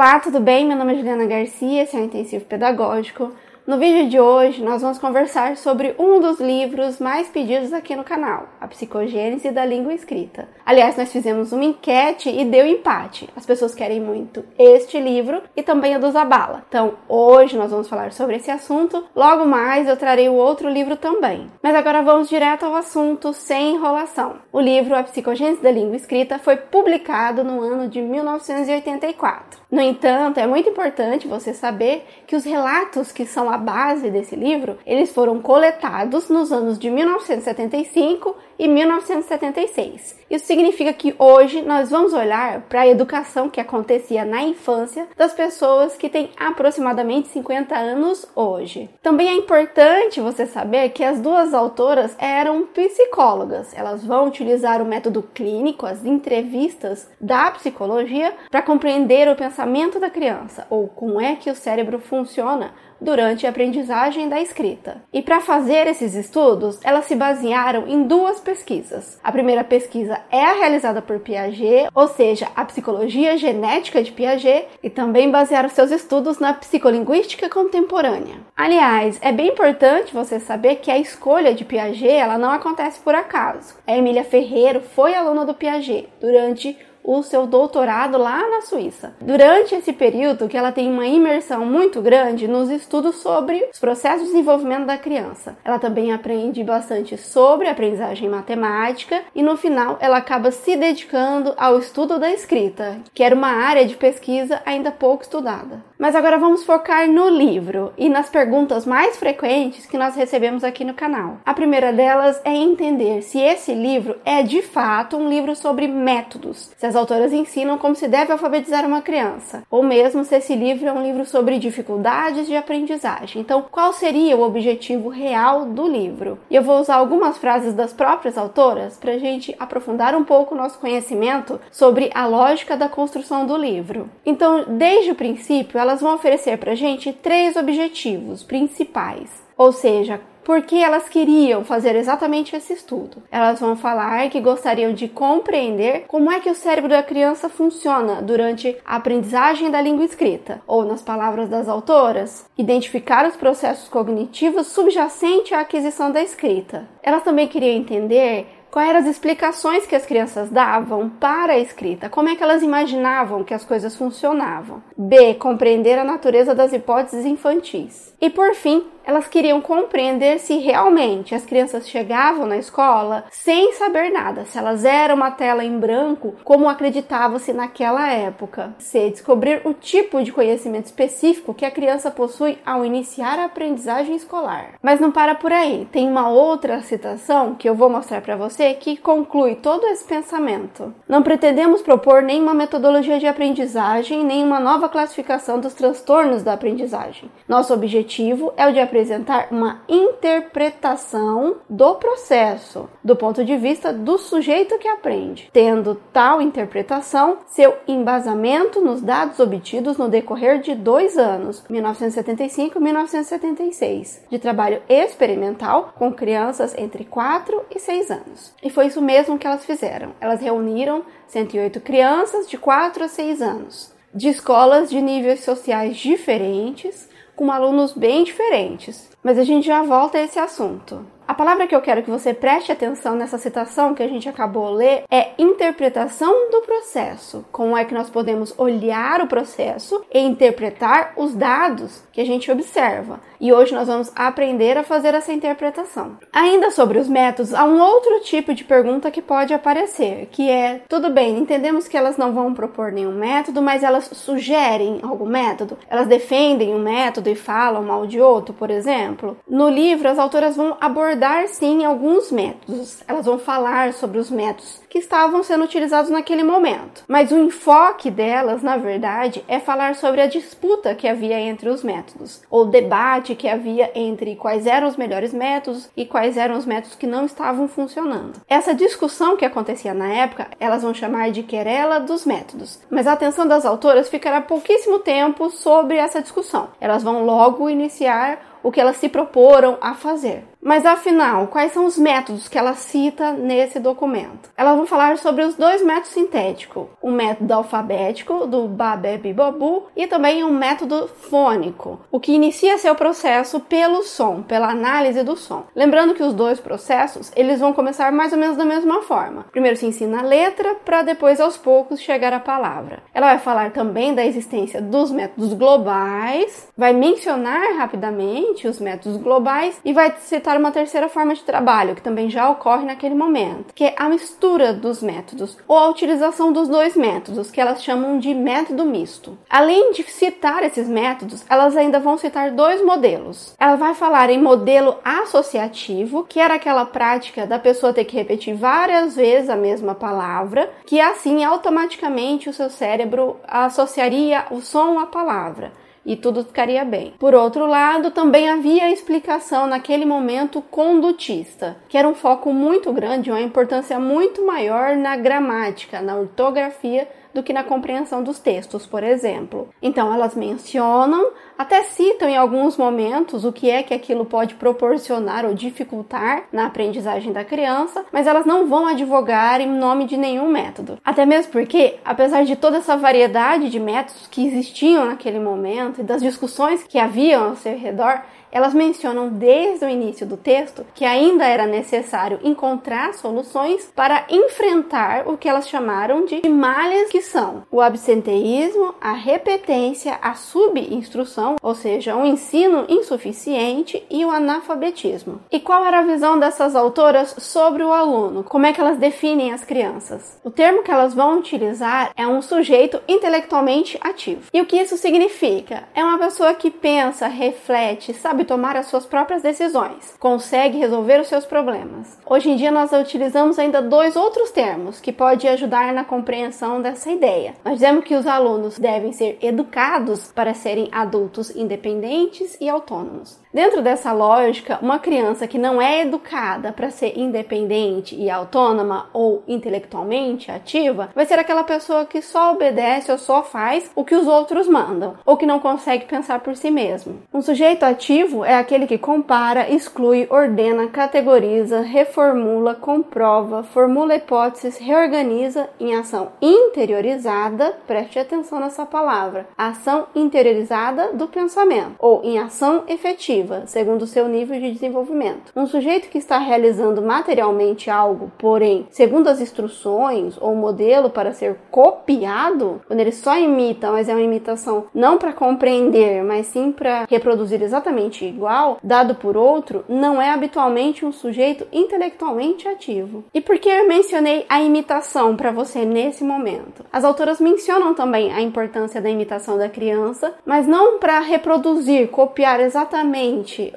Olá, tudo bem? Meu nome é Juliana Garcia, esse é o Intensivo Pedagógico. No vídeo de hoje, nós vamos conversar sobre um dos livros mais pedidos aqui no canal, A Psicogênese da Língua Escrita. Aliás, nós fizemos uma enquete e deu empate. As pessoas querem muito este livro e também o do Zabala. Então, hoje nós vamos falar sobre esse assunto. Logo mais eu trarei o outro livro também. Mas agora vamos direto ao assunto, sem enrolação. O livro A Psicogênese da Língua Escrita foi publicado no ano de 1984. No entanto, é muito importante você saber que os relatos que são a base desse livro, eles foram coletados nos anos de 1975 e 1976. Isso significa que hoje nós vamos olhar para a educação que acontecia na infância das pessoas que têm aproximadamente 50 anos hoje. Também é importante você saber que as duas autoras eram psicólogas. Elas vão utilizar o método clínico, as entrevistas da psicologia, para compreender o pensamento da criança ou como é que o cérebro funciona durante a aprendizagem da escrita. E para fazer esses estudos, elas se basearam em duas pesquisas. A primeira pesquisa é a realizada por Piaget, ou seja, a psicologia genética de Piaget, e também basearam seus estudos na psicolinguística contemporânea. Aliás, é bem importante você saber que a escolha de Piaget ela não acontece por acaso. A Emília Ferreiro foi aluna do Piaget durante o seu doutorado lá na Suíça. Durante esse período que ela tem uma imersão muito grande nos estudos sobre os processos de desenvolvimento da criança. Ela também aprende bastante sobre aprendizagem matemática e no final ela acaba se dedicando ao estudo da escrita, que era uma área de pesquisa ainda pouco estudada. Mas agora vamos focar no livro e nas perguntas mais frequentes que nós recebemos aqui no canal. A primeira delas é entender se esse livro é de fato um livro sobre métodos, se as autoras ensinam como se deve alfabetizar uma criança, ou mesmo se esse livro é um livro sobre dificuldades de aprendizagem. Então, qual seria o objetivo real do livro? E eu vou usar algumas frases das próprias autoras para a gente aprofundar um pouco o nosso conhecimento sobre a lógica da construção do livro. Então, desde o princípio, elas vão oferecer para a gente três objetivos principais. Ou seja, por que elas queriam fazer exatamente esse estudo? Elas vão falar que gostariam de compreender como é que o cérebro da criança funciona durante a aprendizagem da língua escrita, ou nas palavras das autoras, identificar os processos cognitivos subjacentes à aquisição da escrita. Elas também queriam entender Quais eram as explicações que as crianças davam para a escrita? Como é que elas imaginavam que as coisas funcionavam? B. Compreender a natureza das hipóteses infantis. E por fim, elas queriam compreender se realmente as crianças chegavam na escola sem saber nada, se elas eram uma tela em branco, como acreditava-se naquela época. C. Descobrir o tipo de conhecimento específico que a criança possui ao iniciar a aprendizagem escolar. Mas não para por aí, tem uma outra citação que eu vou mostrar para você que conclui todo esse pensamento. Não pretendemos propor nenhuma metodologia de aprendizagem, nem uma nova classificação dos transtornos da aprendizagem. Nosso objetivo é o de apresentar uma interpretação do processo, do ponto de vista do sujeito que aprende, tendo tal interpretação seu embasamento nos dados obtidos no decorrer de dois anos, 1975 e 1976, de trabalho experimental com crianças entre 4 e 6 anos. E foi isso mesmo que elas fizeram. Elas reuniram 108 crianças de 4 a 6 anos, de escolas de níveis sociais diferentes, com alunos bem diferentes. Mas a gente já volta a esse assunto. A palavra que eu quero que você preste atenção nessa citação que a gente acabou de ler é interpretação do processo. Como é que nós podemos olhar o processo e interpretar os dados que a gente observa. E hoje nós vamos aprender a fazer essa interpretação. Ainda sobre os métodos, há um outro tipo de pergunta que pode aparecer, que é: tudo bem, entendemos que elas não vão propor nenhum método, mas elas sugerem algum método? Elas defendem um método e falam mal de outro, por exemplo? No livro, as autoras vão abordar sim alguns métodos. Elas vão falar sobre os métodos que estavam sendo utilizados naquele momento. Mas o enfoque delas, na verdade, é falar sobre a disputa que havia entre os métodos, ou debate que havia entre quais eram os melhores métodos e quais eram os métodos que não estavam funcionando. Essa discussão que acontecia na época, elas vão chamar de querela dos métodos. Mas a atenção das autoras ficará pouquíssimo tempo sobre essa discussão. Elas vão logo iniciar o que elas se proporam a fazer. Mas afinal, quais são os métodos que ela cita nesse documento? Elas vão falar sobre os dois métodos sintéticos: o método alfabético, do Babebibobu, e também um método fônico, o que inicia seu processo pelo som, pela análise do som. Lembrando que os dois processos eles vão começar mais ou menos da mesma forma. Primeiro se ensina a letra, para depois aos poucos chegar à palavra. Ela vai falar também da existência dos métodos globais, vai mencionar rapidamente os métodos globais e vai citar uma terceira forma de trabalho que também já ocorre naquele momento, que é a mistura dos métodos ou a utilização dos dois métodos, que elas chamam de método misto. Além de citar esses métodos, elas ainda vão citar dois modelos. Ela vai falar em modelo associativo, que era aquela prática da pessoa ter que repetir várias vezes a mesma palavra, que assim automaticamente o seu cérebro associaria o som à palavra e tudo ficaria bem. Por outro lado, também havia a explicação naquele momento condutista, que era um foco muito grande, uma importância muito maior na gramática, na ortografia do que na compreensão dos textos, por exemplo. Então, elas mencionam, até citam em alguns momentos o que é que aquilo pode proporcionar ou dificultar na aprendizagem da criança, mas elas não vão advogar em nome de nenhum método. Até mesmo porque, apesar de toda essa variedade de métodos que existiam naquele momento e das discussões que haviam ao seu redor, elas mencionam desde o início do texto que ainda era necessário encontrar soluções para enfrentar o que elas chamaram de malhas que são o absenteísmo, a repetência, a subinstrução, ou seja, o ensino insuficiente e o analfabetismo. E qual era a visão dessas autoras sobre o aluno? Como é que elas definem as crianças? O termo que elas vão utilizar é um sujeito intelectualmente ativo. E o que isso significa? É uma pessoa que pensa, reflete, sabe sabe tomar as suas próprias decisões, consegue resolver os seus problemas. Hoje em dia nós utilizamos ainda dois outros termos que podem ajudar na compreensão dessa ideia. Nós dizemos que os alunos devem ser educados para serem adultos independentes e autônomos. Dentro dessa lógica, uma criança que não é educada para ser independente e autônoma ou intelectualmente ativa vai ser aquela pessoa que só obedece ou só faz o que os outros mandam, ou que não consegue pensar por si mesmo. Um sujeito ativo é aquele que compara, exclui, ordena, categoriza, reformula, comprova, formula hipóteses, reorganiza em ação interiorizada, preste atenção nessa palavra, ação interiorizada do pensamento, ou em ação efetiva segundo o seu nível de desenvolvimento. Um sujeito que está realizando materialmente algo, porém, segundo as instruções ou modelo para ser copiado, quando ele só imita, mas é uma imitação não para compreender, mas sim para reproduzir exatamente igual, dado por outro, não é habitualmente um sujeito intelectualmente ativo. E por que eu mencionei a imitação para você nesse momento? As autoras mencionam também a importância da imitação da criança, mas não para reproduzir, copiar exatamente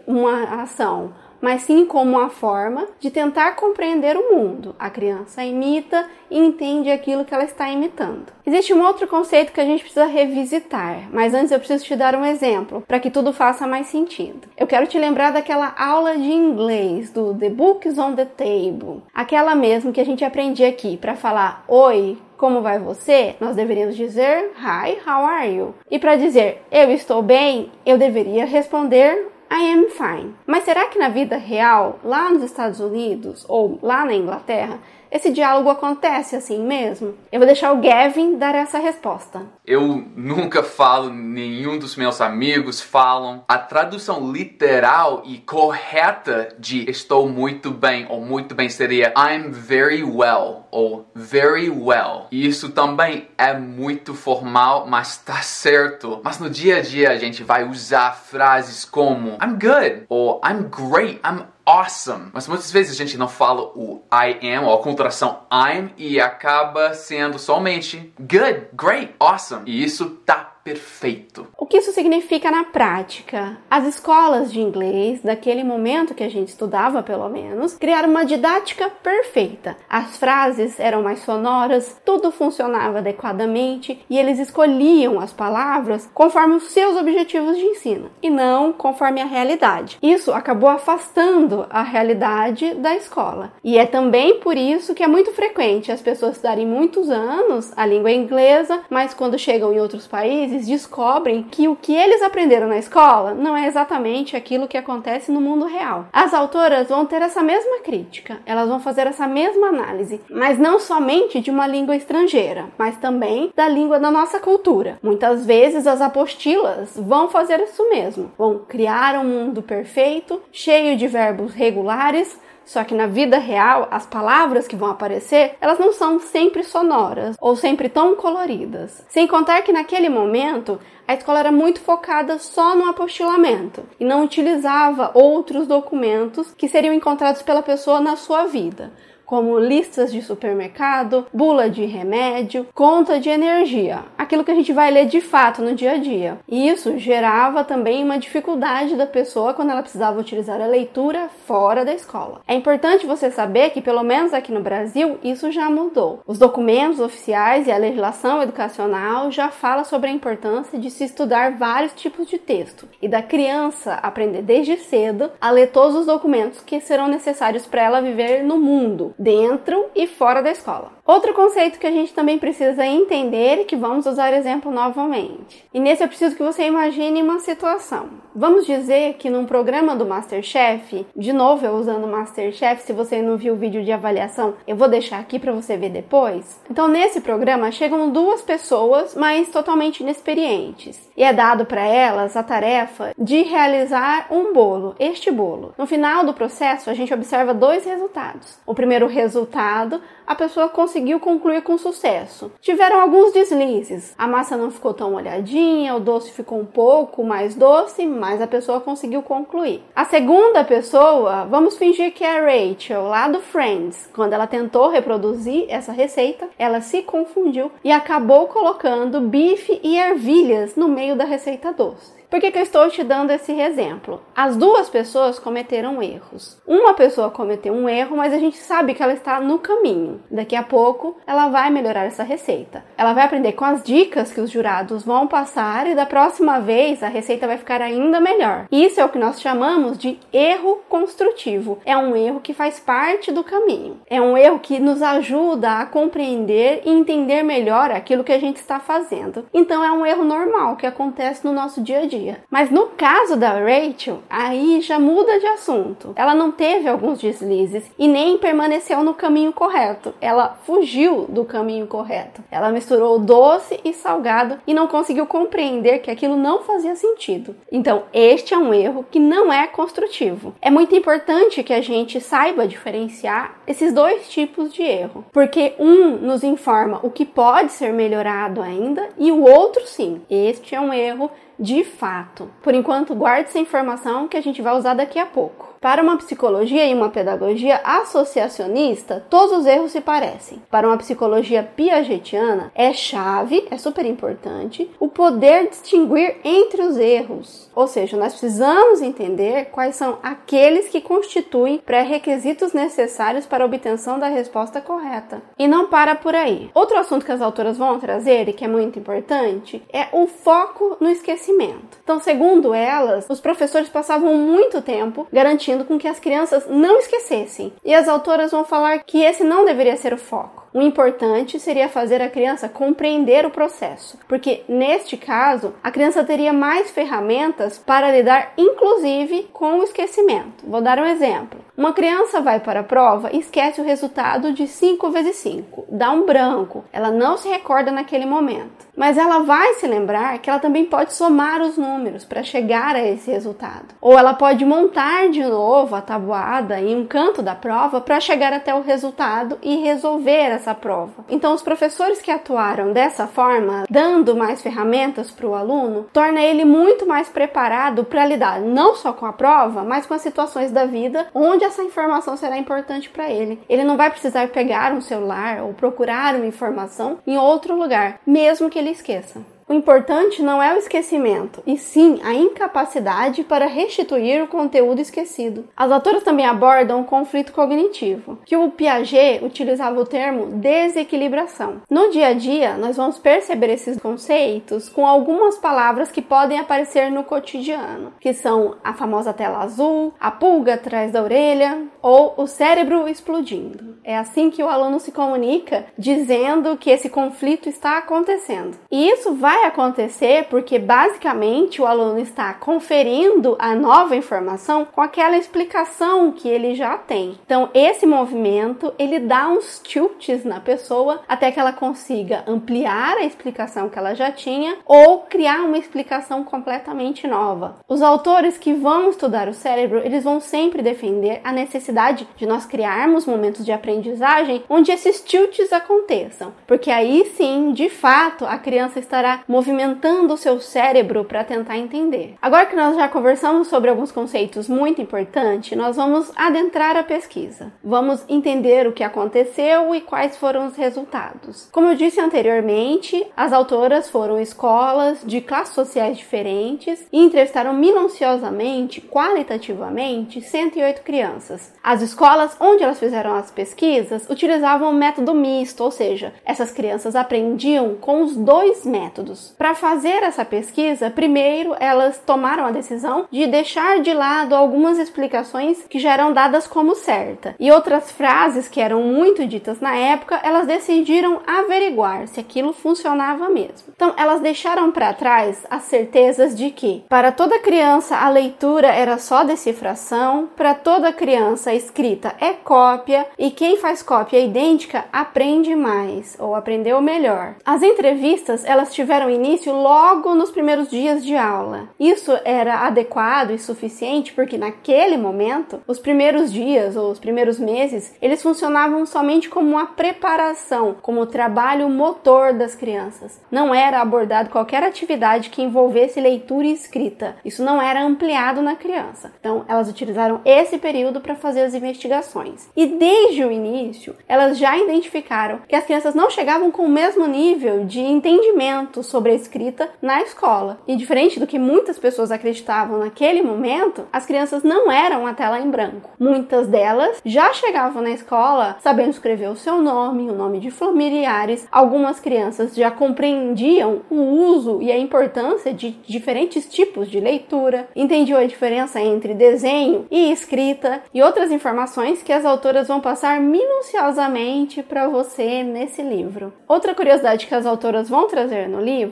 uma ação, mas sim como uma forma de tentar compreender o mundo. A criança imita e entende aquilo que ela está imitando. Existe um outro conceito que a gente precisa revisitar, mas antes eu preciso te dar um exemplo para que tudo faça mais sentido. Eu quero te lembrar daquela aula de inglês do The Books on the Table, aquela mesmo que a gente aprendia aqui para falar oi, como vai você? Nós deveríamos dizer Hi, how are you? E para dizer eu estou bem, eu deveria responder I am fine. Mas será que na vida real, lá nos Estados Unidos ou lá na Inglaterra, esse diálogo acontece assim mesmo? Eu vou deixar o Gavin dar essa resposta. Eu nunca falo, nenhum dos meus amigos falam. A tradução literal e correta de estou muito bem ou muito bem seria I'm very well ou very well. E isso também é muito formal, mas tá certo. Mas no dia a dia a gente vai usar frases como I'm good ou I'm great, I'm awesome. Mas muitas vezes a gente não fala o I am ou a contração I'm e acaba sendo somente good, great, awesome. E isso tá perfeito. O que isso significa na prática? As escolas de inglês, daquele momento que a gente estudava, pelo menos, criaram uma didática perfeita. As frases eram mais sonoras, tudo funcionava adequadamente e eles escolhiam as palavras conforme os seus objetivos de ensino e não conforme a realidade. Isso acabou afastando a realidade da escola. E é também por isso que é muito frequente as pessoas estudarem muitos anos a língua inglesa, mas quando chegam em outros países vezes descobrem que o que eles aprenderam na escola não é exatamente aquilo que acontece no mundo real. As autoras vão ter essa mesma crítica, elas vão fazer essa mesma análise, mas não somente de uma língua estrangeira, mas também da língua da nossa cultura. Muitas vezes as apostilas vão fazer isso mesmo, vão criar um mundo perfeito, cheio de verbos regulares, só que na vida real, as palavras que vão aparecer, elas não são sempre sonoras ou sempre tão coloridas. Sem contar que naquele momento, a escola era muito focada só no apostilamento e não utilizava outros documentos que seriam encontrados pela pessoa na sua vida como listas de supermercado, bula de remédio, conta de energia, aquilo que a gente vai ler de fato no dia a dia. E isso gerava também uma dificuldade da pessoa quando ela precisava utilizar a leitura fora da escola. É importante você saber que, pelo menos aqui no Brasil, isso já mudou. Os documentos oficiais e a legislação educacional já fala sobre a importância de se estudar vários tipos de texto e da criança aprender desde cedo a ler todos os documentos que serão necessários para ela viver no mundo, dentro e fora da escola. Outro conceito que a gente também precisa entender e que vamos usar exemplo novamente. E nesse eu preciso que você imagine uma situação. Vamos dizer que num programa do Masterchef, de novo eu usando o Masterchef, se você não viu o vídeo de avaliação, eu vou deixar aqui para você ver depois. Então nesse programa chegam duas pessoas, mas totalmente inexperientes, e é dado para elas a tarefa de realizar um bolo, este bolo. No final do processo, a gente observa dois resultados. O primeiro resultado, a pessoa conseguiu concluir com sucesso. Tiveram alguns deslizes. A massa não ficou tão molhadinha, o doce ficou um pouco mais doce, mas a pessoa conseguiu concluir. A segunda pessoa, vamos fingir que é a Rachel, lá do Friends. Quando ela tentou reproduzir essa receita, ela se confundiu e acabou colocando bife e ervilhas no meio da receita doce. Por que, que eu estou te dando esse exemplo? As duas pessoas cometeram erros. Uma pessoa cometeu um erro, mas a gente sabe que ela está no caminho. Daqui a pouco ela vai melhorar essa receita. Ela vai aprender com as dicas que os jurados vão passar e da próxima vez a receita vai ficar ainda melhor. Isso é o que nós chamamos de erro construtivo. É um erro que faz parte do caminho. É um erro que nos ajuda a compreender e entender melhor aquilo que a gente está fazendo. Então é um erro normal que acontece no nosso dia a dia dia. Mas no caso da Rachel, aí já muda de assunto. Ela não teve alguns deslizes e nem permaneceu no caminho correto. Ela fugiu do caminho correto. Ela misturou doce e salgado e não conseguiu compreender que aquilo não fazia sentido. Então, este é um erro que não é construtivo. É muito importante que a gente saiba diferenciar esses dois tipos de erro, porque um nos informa o que pode ser melhorado ainda e o outro sim. Este é um erro de fato. Por enquanto, guarde essa informação que a gente vai usar daqui a pouco. Para uma psicologia e uma pedagogia associacionista, todos os erros se parecem. Para uma psicologia piagetiana, é chave, é super importante, o poder distinguir entre os erros. Ou seja, nós precisamos entender quais são aqueles que constituem pré-requisitos necessários para a obtenção da resposta correta. E não para por aí. Outro assunto que as autoras vão trazer e que é muito importante é o foco no esquecimento. Então, segundo elas, os professores passavam muito tempo garantindo permitindo com que as crianças não esquecessem. E as autoras vão falar que esse não deveria ser o foco. O importante seria fazer a criança compreender o processo, porque neste caso a criança teria mais ferramentas para lidar, inclusive, com o esquecimento. Vou dar um exemplo. Uma criança vai para a prova e esquece o resultado de 5 vezes 5, dá um branco, ela não se recorda naquele momento. Mas ela vai se lembrar que ela também pode somar os números para chegar a esse resultado. Ou ela pode montar de novo a tabuada em um canto da prova para chegar até o resultado e resolver essa prova. Então, os professores que atuaram dessa forma, dando mais ferramentas para o aluno, torna ele muito mais preparado para lidar não só com a prova, mas com as situações da vida onde essa informação será importante para ele. Ele não vai precisar pegar um celular ou procurar uma informação em outro lugar, mesmo que ele esqueça. O importante não é o esquecimento, e sim a incapacidade para restituir o conteúdo esquecido. As autoras também abordam o conflito cognitivo, que o Piaget utilizava o termo desequilibração. No dia a dia, nós vamos perceber esses conceitos com algumas palavras que podem aparecer no cotidiano, que são a famosa tela azul, a pulga atrás da orelha ou o cérebro explodindo. É assim que o aluno se comunica, dizendo que esse conflito está acontecendo. E isso vai acontecer porque basicamente o aluno está conferindo a nova informação com aquela explicação que ele já tem. Então, esse movimento, ele dá uns tilts na pessoa até que ela consiga ampliar a explicação que ela já tinha ou criar uma explicação completamente nova. Os autores que vão estudar o cérebro, eles vão sempre defender a necessidade de nós criarmos momentos de aprendizagem onde esses tilts aconteçam, porque aí sim, de fato, a criança estará movimentando o seu cérebro para tentar entender. Agora que nós já conversamos sobre alguns conceitos muito importantes, nós vamos adentrar a pesquisa. Vamos entender o que aconteceu e quais foram os resultados. Como eu disse anteriormente, as autoras foram escolas de classes sociais diferentes e entrevistaram minuciosamente, qualitativamente, 108 crianças. As escolas onde elas fizeram as pesquisas utilizavam o método misto, ou seja, essas crianças aprendiam com os dois métodos. Para fazer essa pesquisa, primeiro elas tomaram a decisão de deixar de lado algumas explicações que já eram dadas como certa e outras frases que eram muito ditas na época, elas decidiram averiguar se aquilo funcionava mesmo. Então, elas deixaram para trás as certezas de que para toda criança a leitura era só decifração, para toda criança a escrita é cópia e quem faz cópia idêntica aprende mais ou aprendeu melhor. As entrevistas, elas tiveram início logo nos primeiros dias de aula. Isso era adequado e suficiente porque naquele momento, os primeiros dias ou os primeiros meses, eles funcionavam somente como uma preparação, como o trabalho motor das crianças. Não era abordado qualquer atividade que envolvesse leitura e escrita. Isso não era ampliado na criança. Então, elas utilizaram esse período para fazer as investigações. E desde o início, elas já identificaram que as crianças não chegavam com o mesmo nível de entendimento sobre a escrita na escola. E diferente do que muitas pessoas acreditavam naquele momento, as crianças não eram a tela em branco. Muitas delas já chegavam na escola sabendo escrever o seu nome, o nome de familiares. Algumas crianças já compreendiam o uso e a importância de diferentes tipos de leitura, entendiam a diferença entre desenho e escrita e outras informações que as autoras vão passar minuciosamente para você nesse livro. Outra curiosidade que as autoras vão trazer no livro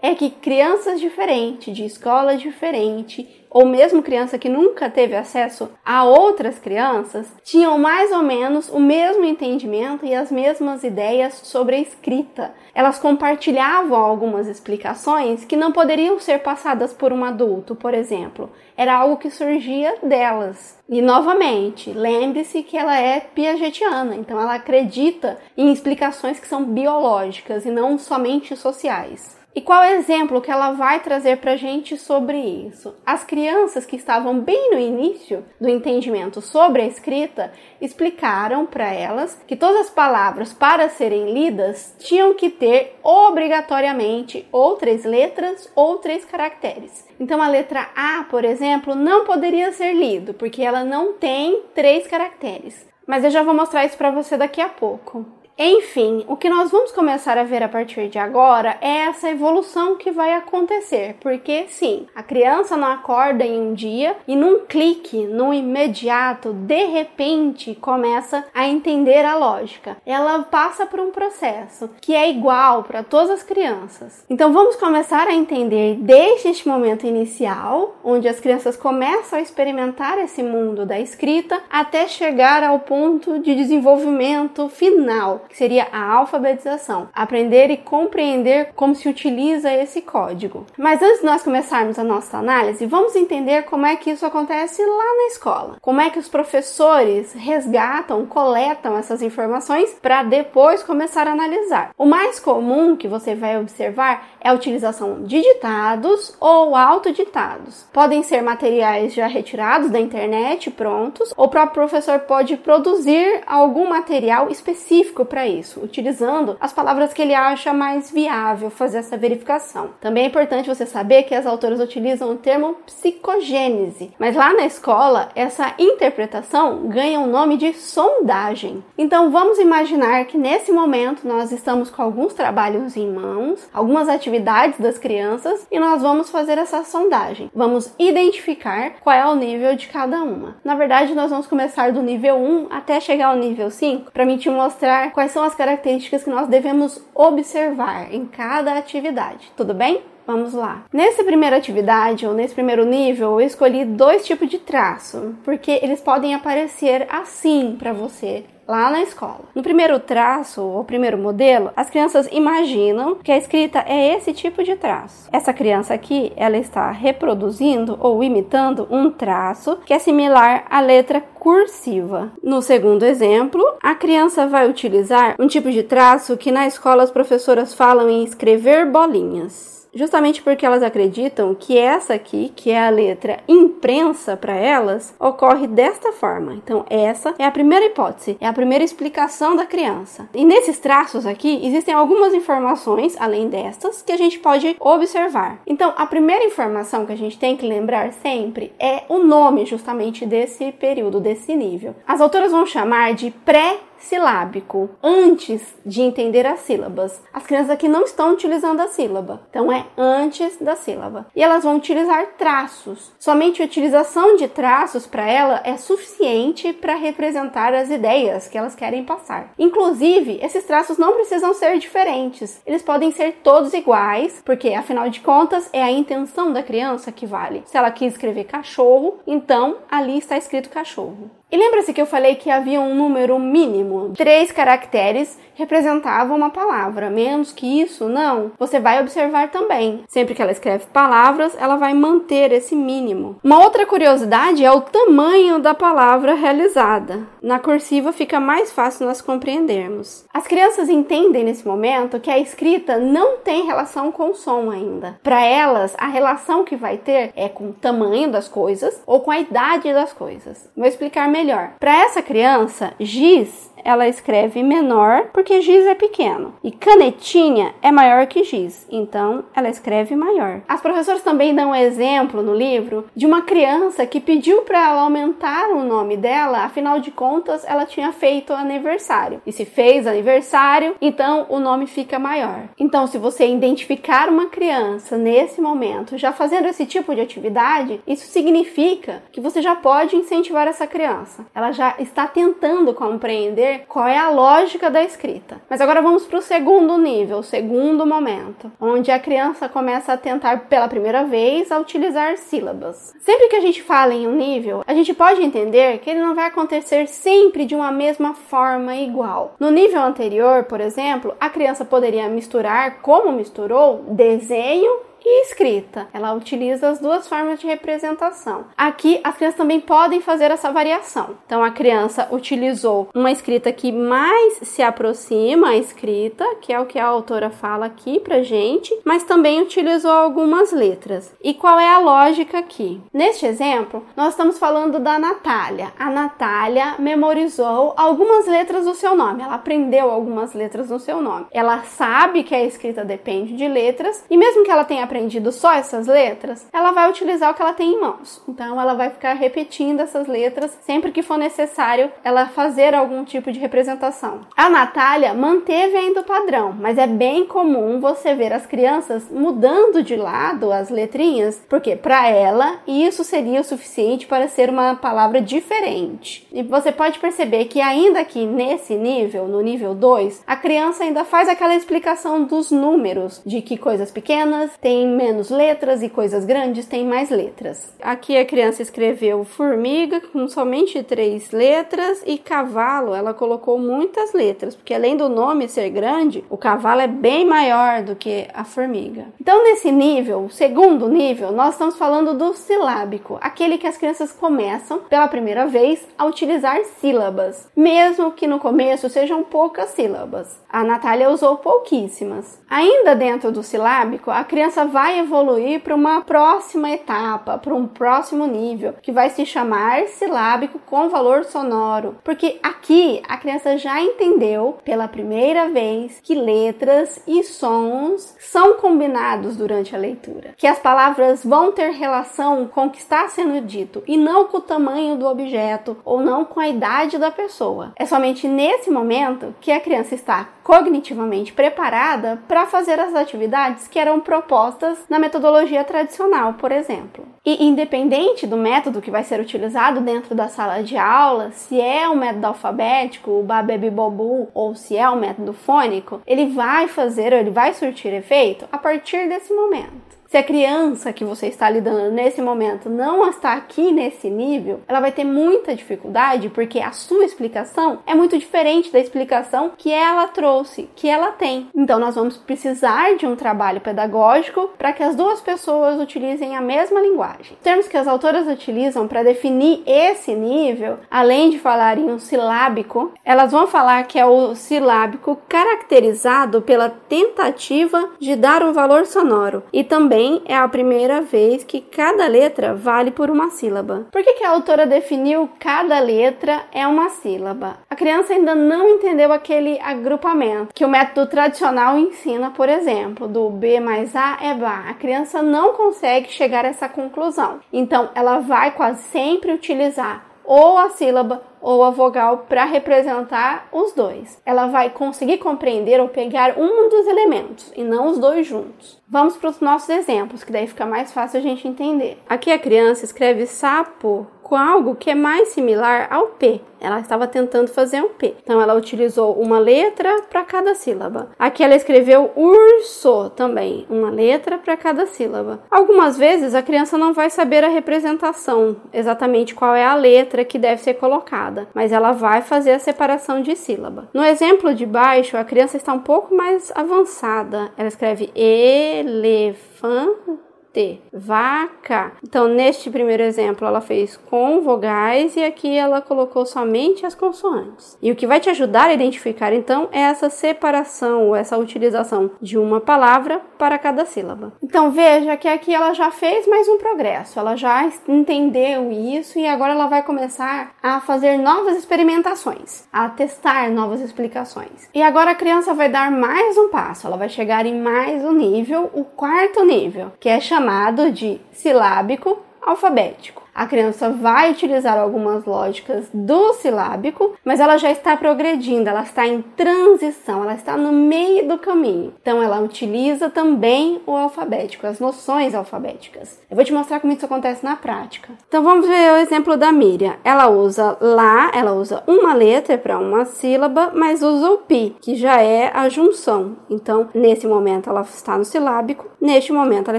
é que crianças diferentes, de escolas diferentes, ou mesmo criança que nunca teve acesso a outras crianças, tinham mais ou menos o mesmo entendimento e as mesmas ideias sobre a escrita. Elas compartilhavam algumas explicações que não poderiam ser passadas por um adulto, por exemplo. Era algo que surgia delas. E novamente, lembre-se que ela é piagetiana, então ela acredita em explicações que são biológicas e não somente sociais. E qual exemplo que ela vai trazer para a gente sobre isso? As crianças que estavam bem no início do entendimento sobre a escrita explicaram para elas que todas as palavras para serem lidas tinham que ter obrigatoriamente ou três letras ou três caracteres. Então a letra A, por exemplo, não poderia ser lido porque ela não tem três caracteres. Mas eu já vou mostrar isso para você daqui a pouco. Enfim, o que nós vamos começar a ver a partir de agora é essa evolução que vai acontecer, porque sim, a criança não acorda em um dia e num clique, num imediato, de repente começa a entender a lógica. Ela passa por um processo que é igual para todas as crianças. Então vamos começar a entender desde este momento inicial, onde as crianças começam a experimentar esse mundo da escrita, até chegar ao ponto de desenvolvimento final que seria a alfabetização, aprender e compreender como se utiliza esse código. Mas antes de nós começarmos a nossa análise, vamos entender como é que isso acontece lá na escola. Como é que os professores resgatam, coletam essas informações para depois começar a analisar. O mais comum que você vai observar é a utilização de ditados ou autoditados. Podem ser materiais já retirados da internet, prontos, ou o próprio professor pode produzir algum material específico para isso, utilizando as palavras que ele acha mais viável fazer essa verificação. Também é importante você saber que as autoras utilizam o termo psicogênese, mas lá na escola essa interpretação ganha o nome de sondagem. Então vamos imaginar que nesse momento nós estamos com alguns trabalhos em mãos, algumas atividades das crianças e nós vamos fazer essa sondagem. Vamos identificar qual é o nível de cada uma. Na verdade, nós vamos começar do nível 1 até chegar ao nível 5 para mim te mostrar quais quais são as características que nós devemos observar em cada atividade. Tudo bem? Vamos lá. Nessa primeira atividade, ou nesse primeiro nível, eu escolhi dois tipos de traço, porque eles podem aparecer assim para você lá na escola. No primeiro traço, ou primeiro modelo, as crianças imaginam que a escrita é esse tipo de traço. Essa criança aqui, ela está reproduzindo ou imitando um traço que é similar à letra cursiva. No segundo exemplo, a criança vai utilizar um tipo de traço que na escola as professoras falam em escrever bolinhas justamente porque elas acreditam que essa aqui, que é a letra imprensa para elas, ocorre desta forma. Então, essa é a primeira hipótese, é a primeira explicação da criança. E nesses traços aqui existem algumas informações, além destas, que a gente pode observar. Então, a primeira informação que a gente tem que lembrar sempre é o nome justamente desse período, desse nível. As autoras vão chamar de pré silábico antes de entender as sílabas. As crianças aqui não estão utilizando a sílaba, então é antes da sílaba. E elas vão utilizar traços. Somente a utilização de traços para ela é suficiente para representar as ideias que elas querem passar. Inclusive, esses traços não precisam ser diferentes. Eles podem ser todos iguais, porque afinal de contas é a intenção da criança que vale. Se ela quis escrever cachorro, então ali está escrito cachorro. E lembra-se que eu falei que havia um número mínimo? Três caracteres representavam uma palavra. Menos que isso, não. Você vai observar também. Sempre que ela escreve palavras, ela vai manter esse mínimo. Uma outra curiosidade é o tamanho da palavra realizada. Na cursiva fica mais fácil nós compreendermos. As crianças entendem nesse momento que a escrita não tem relação com o som ainda. Para elas, a relação que vai ter é com o tamanho das coisas ou com a idade das coisas. Vou explicar melhor melhor. Para essa criança, giz ela escreve menor porque giz é pequeno e canetinha é maior que giz, então ela escreve maior. As professoras também dão um exemplo no livro de uma criança que pediu para ela aumentar o nome dela, afinal de contas ela tinha feito aniversário. E se fez aniversário, então o nome fica maior. Então, se você identificar uma criança nesse momento já fazendo esse tipo de atividade, isso significa que você já pode incentivar essa criança. Ela já está tentando compreender qual é a lógica da escrita. Mas agora vamos para o segundo nível, o segundo momento, onde a criança começa a tentar pela primeira vez a utilizar sílabas. Sempre que a gente fala em um nível, a gente pode entender que ele não vai acontecer sempre de uma mesma forma igual. No nível anterior, por exemplo, a criança poderia misturar, como misturou, desenho e escrita. Ela utiliza as duas formas de representação. Aqui, as crianças também podem fazer essa variação. Então, a criança utilizou uma escrita que mais se aproxima à escrita, que é o que a autora fala aqui pra gente, mas também utilizou algumas letras. E qual é a lógica aqui? Neste exemplo, nós estamos falando da Natália. A Natália memorizou algumas letras do seu nome. Ela aprendeu algumas letras no seu nome. Ela sabe que a escrita depende de letras e mesmo que ela tenha aprendido só essas letras, ela vai utilizar o que ela tem em mãos. Então ela vai ficar repetindo essas letras sempre que for necessário ela fazer algum tipo de representação. A Natália manteve ainda o padrão, mas é bem comum você ver as crianças mudando de lado as letrinhas, porque para ela isso seria o suficiente para ser uma palavra diferente. E você pode perceber que ainda aqui nesse nível, no nível 2, a criança ainda faz aquela explicação dos números, de que coisas pequenas têm tem menos letras e coisas grandes têm mais letras. Aqui a criança escreveu formiga com somente três letras e cavalo, ela colocou muitas letras, porque além do nome ser grande, o cavalo é bem maior do que a formiga. Então, nesse nível, segundo nível, nós estamos falando do silábico, aquele que as crianças começam pela primeira vez a utilizar sílabas, mesmo que no começo sejam poucas sílabas. A Natália usou pouquíssimas. Ainda dentro do silábico, a criança vai evoluir para uma próxima etapa, para um próximo nível, que vai se chamar silábico com valor sonoro. Porque aqui a criança já entendeu pela primeira vez que letras e sons são combinados durante a leitura, que as palavras vão ter relação com o que está sendo dito e não com o tamanho do objeto ou não com a idade da pessoa. É somente nesse momento que a criança está cognitivamente preparada para fazer as atividades que eram propostas respostas na metodologia tradicional, por exemplo. E independente do método que vai ser utilizado dentro da sala de aula, se é o método alfabético, o babebibobu, ou se é o método fônico, ele vai fazer, ele vai surtir efeito a partir desse momento. Se a criança que você está lidando nesse momento não está aqui nesse nível, ela vai ter muita dificuldade porque a sua explicação é muito diferente da explicação que ela trouxe, que ela tem. Então nós vamos precisar de um trabalho pedagógico para que as duas pessoas utilizem a mesma linguagem. Os termos que as autoras utilizam para definir esse nível, além de falar em um silábico, elas vão falar que é o silábico caracterizado pela tentativa de dar um valor sonoro e também também é a primeira vez que cada letra vale por uma sílaba. Por que, que a autora definiu cada letra é uma sílaba? A criança ainda não entendeu aquele agrupamento que o método tradicional ensina, por exemplo, do B mais A é Bá. A criança não consegue chegar a essa conclusão. Então, ela vai quase sempre utilizar ou a sílaba ou a vogal para representar os dois. Ela vai conseguir compreender ou pegar um dos elementos e não os dois juntos. Vamos para os nossos exemplos, que daí fica mais fácil a gente entender. Aqui a criança escreve sapo com algo que é mais similar ao P. Ela estava tentando fazer um P. Então ela utilizou uma letra para cada sílaba. Aqui ela escreveu urso também, uma letra para cada sílaba. Algumas vezes a criança não vai saber a representação, exatamente qual é a letra que deve ser colocada, mas ela vai fazer a separação de sílaba. No exemplo de baixo, a criança está um pouco mais avançada. Ela escreve elefante T, vaca. Então, neste primeiro exemplo, ela fez com vogais e aqui ela colocou somente as consoantes. E o que vai te ajudar a identificar, então, é essa separação ou essa utilização de uma palavra para cada sílaba. Então, veja que aqui ela já fez mais um progresso, ela já entendeu isso e agora ela vai começar a fazer novas experimentações, a testar novas explicações. E agora a criança vai dar mais um passo, ela vai chegar em mais um nível, o quarto nível, que é chamado chamado de silábico alfabético. A criança vai utilizar algumas lógicas do silábico, mas ela já está progredindo, ela está em transição, ela está no meio do caminho. Então ela utiliza também o alfabético, as noções alfabéticas. Eu vou te mostrar como isso acontece na prática. Então vamos ver o exemplo da Miriam. Ela usa lá, ela usa uma letra para uma sílaba, mas usa o pi, que já é a junção. Então, nesse momento ela está no silábico, neste momento ela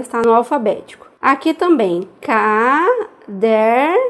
está no alfabético. Aqui também, caderno.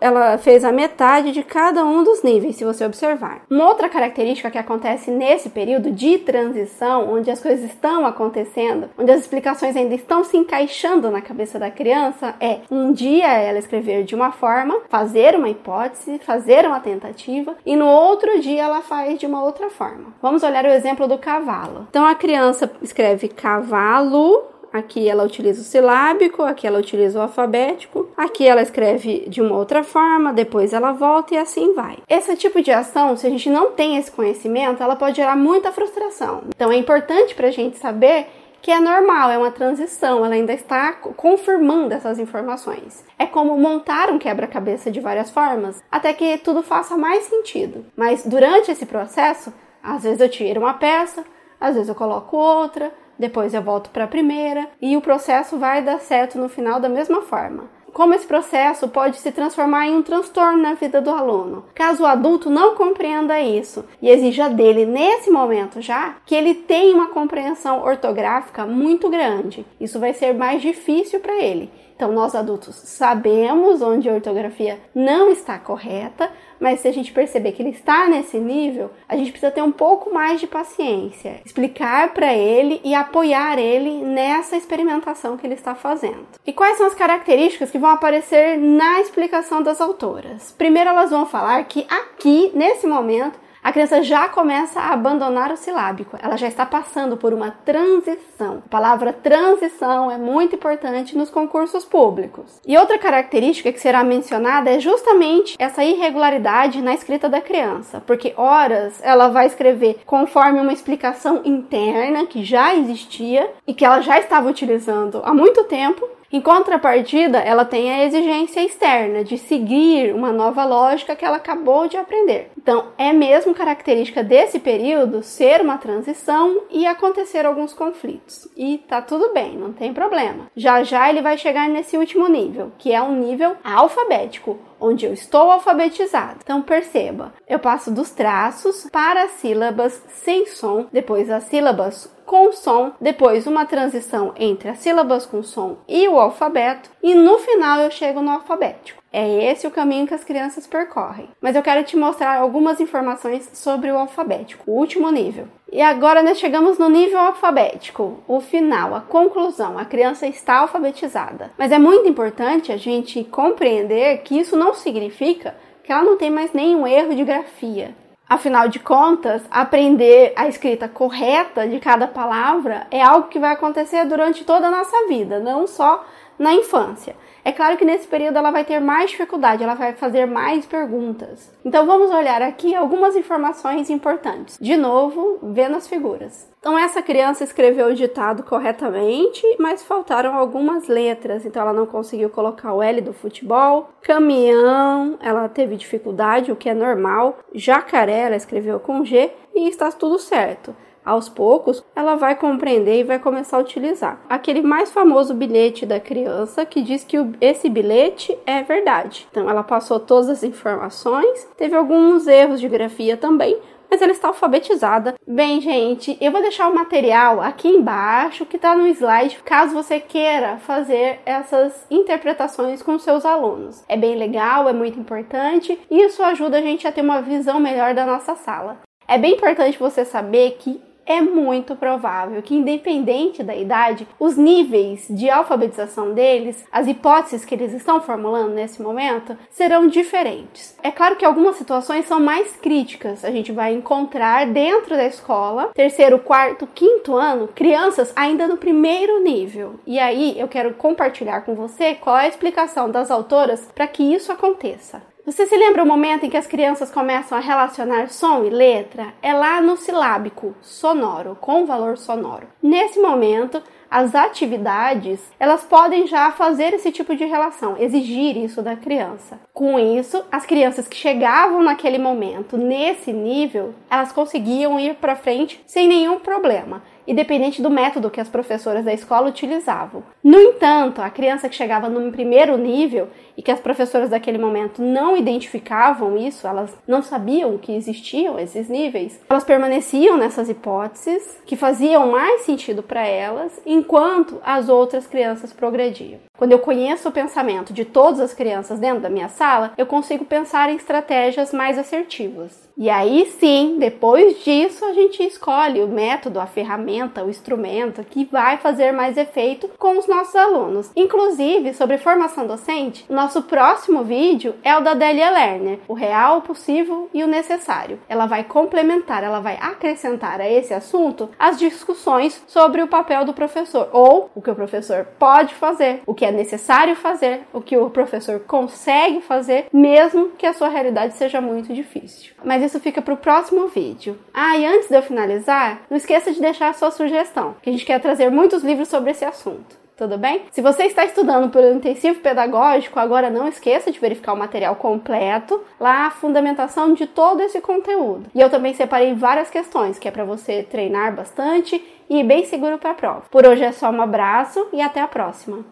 Ela fez a metade de cada um dos níveis, se você observar. Uma outra característica que acontece nesse período de transição, onde as coisas estão acontecendo, onde as explicações ainda estão se encaixando na cabeça da criança, é um dia ela escrever de uma forma, fazer uma hipótese, fazer uma tentativa, e no outro dia ela faz de uma outra forma. Vamos olhar o exemplo do cavalo. Então a criança escreve cavalo Aqui ela utiliza o silábico, aqui ela utiliza o alfabético, aqui ela escreve de uma outra forma, depois ela volta e assim vai. Esse tipo de ação, se a gente não tem esse conhecimento, ela pode gerar muita frustração. Então é importante para a gente saber que é normal, é uma transição, ela ainda está confirmando essas informações. É como montar um quebra-cabeça de várias formas, até que tudo faça mais sentido. Mas durante esse processo, às vezes eu tiro uma peça, às vezes eu coloco outra, depois eu volto para a primeira e o processo vai dar certo no final da mesma forma. Como esse processo pode se transformar em um transtorno na vida do aluno, caso o adulto não compreenda isso e exija dele nesse momento já que ele tenha uma compreensão ortográfica muito grande. Isso vai ser mais difícil para ele. Então, nós adultos sabemos onde a ortografia não está correta, mas se a gente perceber que ele está nesse nível, a gente precisa ter um pouco mais de paciência, explicar para ele e apoiar ele nessa experimentação que ele está fazendo. E quais são as características que vão aparecer na explicação das autoras? Primeiro, elas vão falar que aqui, nesse momento, a criança já começa a abandonar o silábico, ela já está passando por uma transição. A palavra transição é muito importante nos concursos públicos. E outra característica que será mencionada é justamente essa irregularidade na escrita da criança, porque horas ela vai escrever conforme uma explicação interna que já existia e que ela já estava utilizando há muito tempo, Em contrapartida, ela tem a exigência externa de seguir uma nova lógica que ela acabou de aprender. Então, é mesmo característica desse período ser uma transição e acontecer alguns conflitos. E tá tudo bem, não tem problema. Já já ele vai chegar nesse último nível, que é um nível alfabético, onde eu estou alfabetizado. Então perceba, eu passo dos traços para as sílabas sem som, depois as sílabas com som, depois uma transição entre as sílabas com som e o alfabeto, e no final eu chego no alfabético. É esse o caminho que as crianças percorrem. Mas eu quero te mostrar algumas informações sobre o alfabético, o último nível. E agora nós chegamos no nível alfabético, o final, a conclusão. A criança está alfabetizada. Mas é muito importante a gente compreender que isso não significa que ela não tem mais nenhum erro de grafia. Afinal de contas, aprender a escrita correta de cada palavra é algo que vai acontecer durante toda a nossa vida, não só na infância. É claro que nesse período ela vai ter mais dificuldade, ela vai fazer mais perguntas. Então vamos olhar aqui algumas informações importantes. De novo, vendo as figuras. Então essa criança escreveu o ditado corretamente, mas faltaram algumas letras, então ela não conseguiu colocar o L do futebol. Caminhão, ela teve dificuldade, o que é normal. Jacaré, ela escreveu com G e está tudo certo aos poucos, ela vai compreender e vai começar a utilizar. Aquele mais famoso bilhete da criança que diz que esse bilhete é verdade. Então, ela passou todas as informações, teve alguns erros de grafia também, mas ela está alfabetizada. Bem, gente, eu vou deixar o material aqui embaixo que está no slide, caso você queira fazer essas interpretações com seus alunos. É bem legal, é muito importante e isso ajuda a gente a ter uma visão melhor da nossa sala. É bem importante você saber que é muito provável que, independente da idade, os níveis de alfabetização deles, as hipóteses que eles estão formulando nesse momento, serão diferentes. É claro que algumas situações são mais críticas. A gente vai encontrar dentro da escola, terceiro, quarto, quinto ano, crianças ainda no primeiro nível. E aí eu quero compartilhar com você qual é a explicação das autoras para que isso aconteça. Você se lembra o momento em que as crianças começam a relacionar som e letra? É lá no silábico sonoro, com valor sonoro. Nesse momento, as atividades, elas podem já fazer esse tipo de relação, exigir isso da criança. Com isso, as crianças que chegavam naquele momento, nesse nível, elas conseguiam ir para frente sem nenhum problema independente do método que as professoras da escola utilizavam. No entanto, a criança que chegava no primeiro nível e que as professoras daquele momento não identificavam isso, elas não sabiam que existiam esses níveis, elas permaneciam nessas hipóteses que faziam mais sentido para elas, enquanto as outras crianças progrediam. Quando eu conheço o pensamento de todas as crianças dentro da minha sala, eu consigo pensar em estratégias mais assertivas. E aí sim, depois disso, a gente escolhe o método, a ferramenta, o instrumento que vai fazer mais efeito com os nossos alunos. Inclusive, sobre formação docente, nosso próximo vídeo é o da Delia Lerner, o real, o possível e o necessário. Ela vai complementar, ela vai acrescentar a esse assunto as discussões sobre o papel do professor, ou o que o professor pode fazer, o que é necessário fazer, o que o professor consegue fazer, mesmo que a sua realidade seja muito difícil. Mas isso fica para o próximo vídeo. Ah, e antes de eu finalizar, não esqueça de deixar a sua sugestão, que a gente quer trazer muitos livros sobre esse assunto. Tudo bem? Se você está estudando pelo intensivo pedagógico, agora não esqueça de verificar o material completo, lá a fundamentação de todo esse conteúdo. E eu também separei várias questões, que é para você treinar bastante e ir bem seguro para a prova. Por hoje é só um abraço e até a próxima.